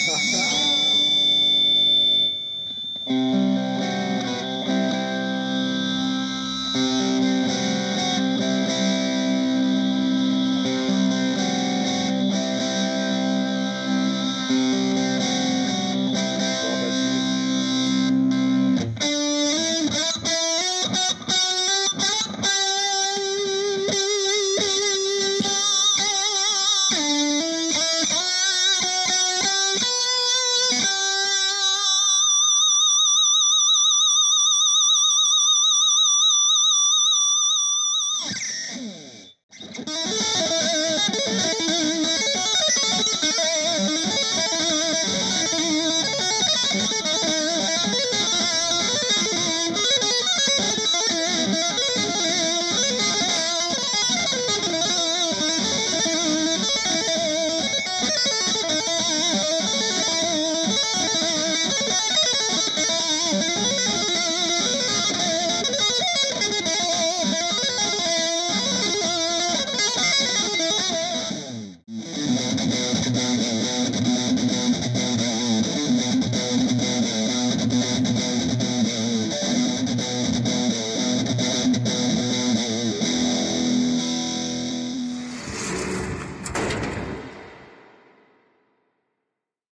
Ha ha ha!